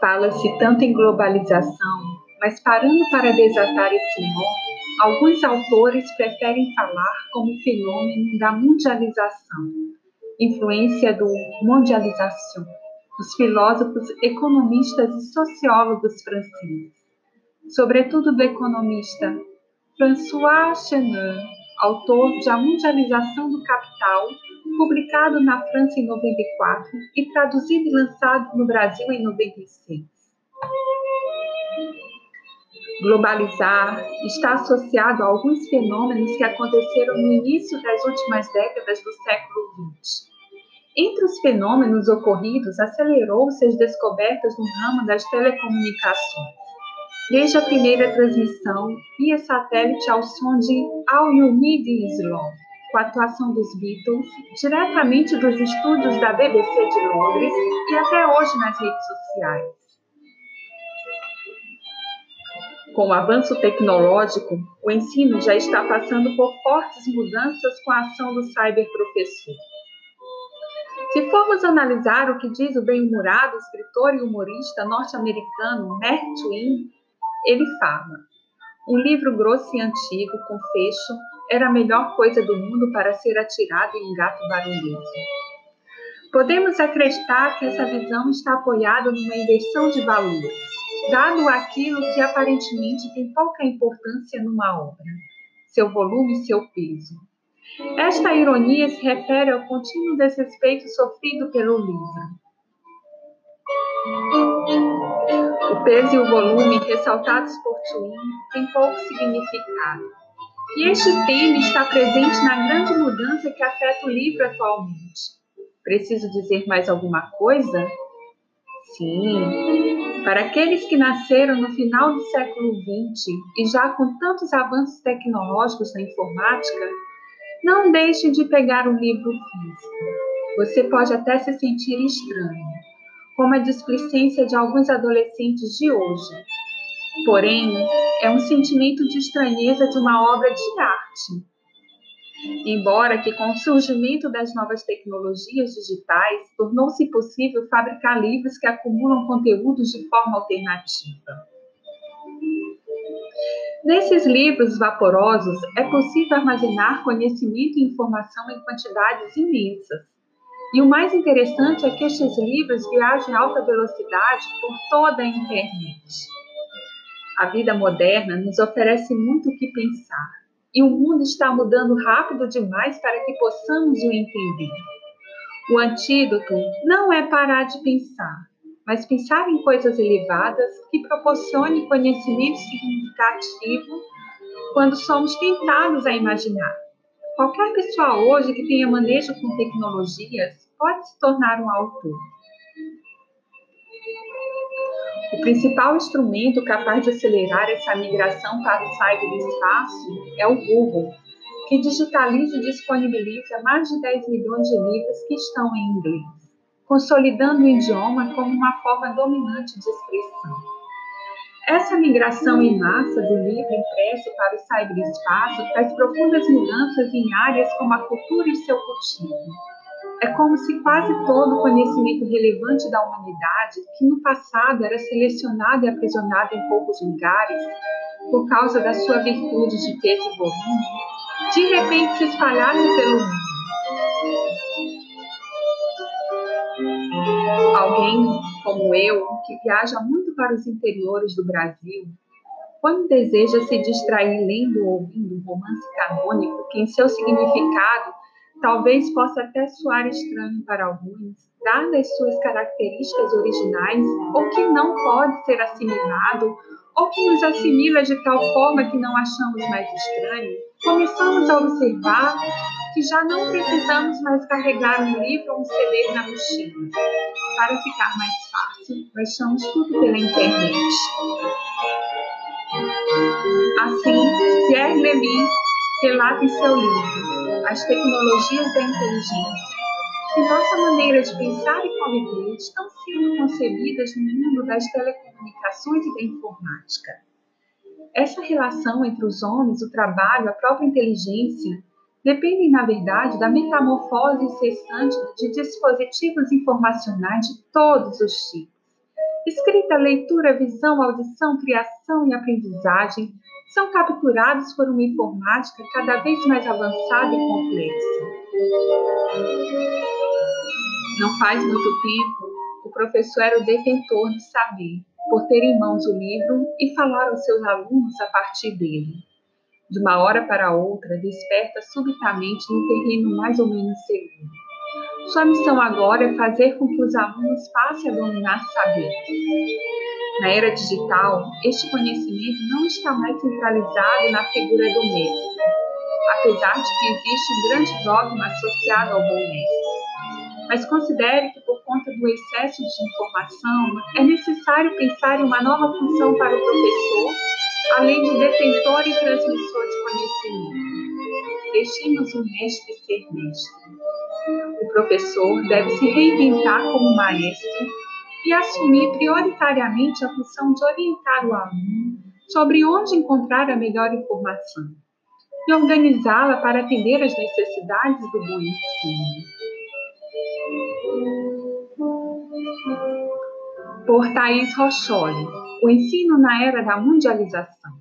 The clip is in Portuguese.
Fala-se tanto em globalização, mas parando para desatar esse nó, alguns autores preferem falar como fenômeno da mundialização, influência do mondialização, dos filósofos, economistas e sociólogos franceses, sobretudo do economista François Chenin, autor de A Mundialização do Capital, publicado na França em 94 e traduzido e lançado no Brasil em 96. Globalizar está associado a alguns fenômenos que aconteceram no início das últimas décadas do século XX. Entre os fenômenos ocorridos, acelerou-se as descobertas no ramo das telecomunicações. Desde a primeira transmissão via satélite ao som de All You Need Is Love, com a atuação dos Beatles, diretamente dos estúdios da BBC de Londres e até hoje nas redes sociais. Com o avanço tecnológico, o ensino já está passando por fortes mudanças com a ação do cyberprofessor. Se formos analisar o que diz o bem-humorado escritor e humorista norte-americano Mark Twain, ele fala: um livro grosso e antigo, com fecho, era a melhor coisa do mundo para ser atirado em um gato barulhento. Podemos acreditar que essa visão está apoiada numa inversão de valores, dado aquilo que aparentemente tem pouca importância numa obra, seu volume e seu peso. Esta ironia se refere ao contínuo desrespeito sofrido pelo livro. O peso e o volume, ressaltados por Twin, têm pouco significado. E este tema está presente na grande mudança que afeta o livro atualmente. Preciso dizer mais alguma coisa? Sim, para aqueles que nasceram no final do século XX e já com tantos avanços tecnológicos na informática, não deixe de pegar um livro físico. Você pode até se sentir estranho, como a displicência de alguns adolescentes de hoje, Porém, é um sentimento de estranheza de uma obra de arte. Embora que com o surgimento das novas tecnologias digitais, tornou-se possível fabricar livros que acumulam conteúdos de forma alternativa. Nesses livros vaporosos, é possível armazenar conhecimento e informação em quantidades imensas. E o mais interessante é que estes livros viajam em alta velocidade por toda a internet. A vida moderna nos oferece muito o que pensar, e o mundo está mudando rápido demais para que possamos o entender. O antídoto não é parar de pensar, mas pensar em coisas elevadas que proporcionem conhecimento significativo quando somos tentados a imaginar. Qualquer pessoa hoje que tenha manejo com tecnologias pode se tornar um autor. O principal instrumento capaz de acelerar essa migração para o cyberespaço é o Google, que digitaliza e disponibiliza mais de 10 milhões de livros que estão em inglês, consolidando o idioma como uma forma dominante de expressão. Essa migração em massa do livro impresso para o cyberespaço traz profundas mudanças em áreas como a cultura e seu cultivo é como se quase todo o conhecimento relevante da humanidade, que no passado era selecionado e aprisionado em poucos lugares, por causa da sua virtude de peso e volume, de repente se espalhasse pelo mundo. Alguém como eu, que viaja muito para os interiores do Brasil, quando deseja se distrair lendo ou ouvindo um romance canônico que em seu significado talvez possa até soar estranho para alguns, dadas suas características originais, ou que não pode ser assimilado, ou que nos assimila de tal forma que não achamos mais estranho, começamos a observar que já não precisamos mais carregar um livro ou um CD na mochila. Para ficar mais fácil, baixamos tudo pela internet. Assim, Pierre Levy relata em seu livro As Tecnologias da Inteligência que nossa maneira de pensar e conviver estão sendo concebidas no mundo das telecomunicações e da informática. Essa relação entre os homens, o trabalho, a própria inteligência dependem, na verdade, da metamorfose incessante de dispositivos informacionais de todos os tipos. Escrita, leitura, visão, audição, criação e aprendizagem são capturados por uma informática cada vez mais avançada e complexa. Não faz muito tempo, o professor era o detentor de saber, por ter em mãos o livro e falar aos seus alunos a partir dele. De uma hora para outra, desperta subitamente no terreno mais ou menos seguro. Sua missão agora é fazer com que os alunos passem a dominar saber. Na era digital, este conhecimento não está mais centralizado na figura do mestre, apesar de que existe um grande dogma associado ao bom mestre. Mas considere que, por conta do excesso de informação, é necessário pensar em uma nova função para o professor, além de detentor e transmissor de conhecimento. Deixemos o mestre ser mestre. O professor deve se reinventar como maestro e assumir prioritariamente a função de orientar o aluno sobre onde encontrar a melhor informação e organizá-la para atender às necessidades do bom ensino. Por Thaís Rocholi, o ensino na era da mundialização.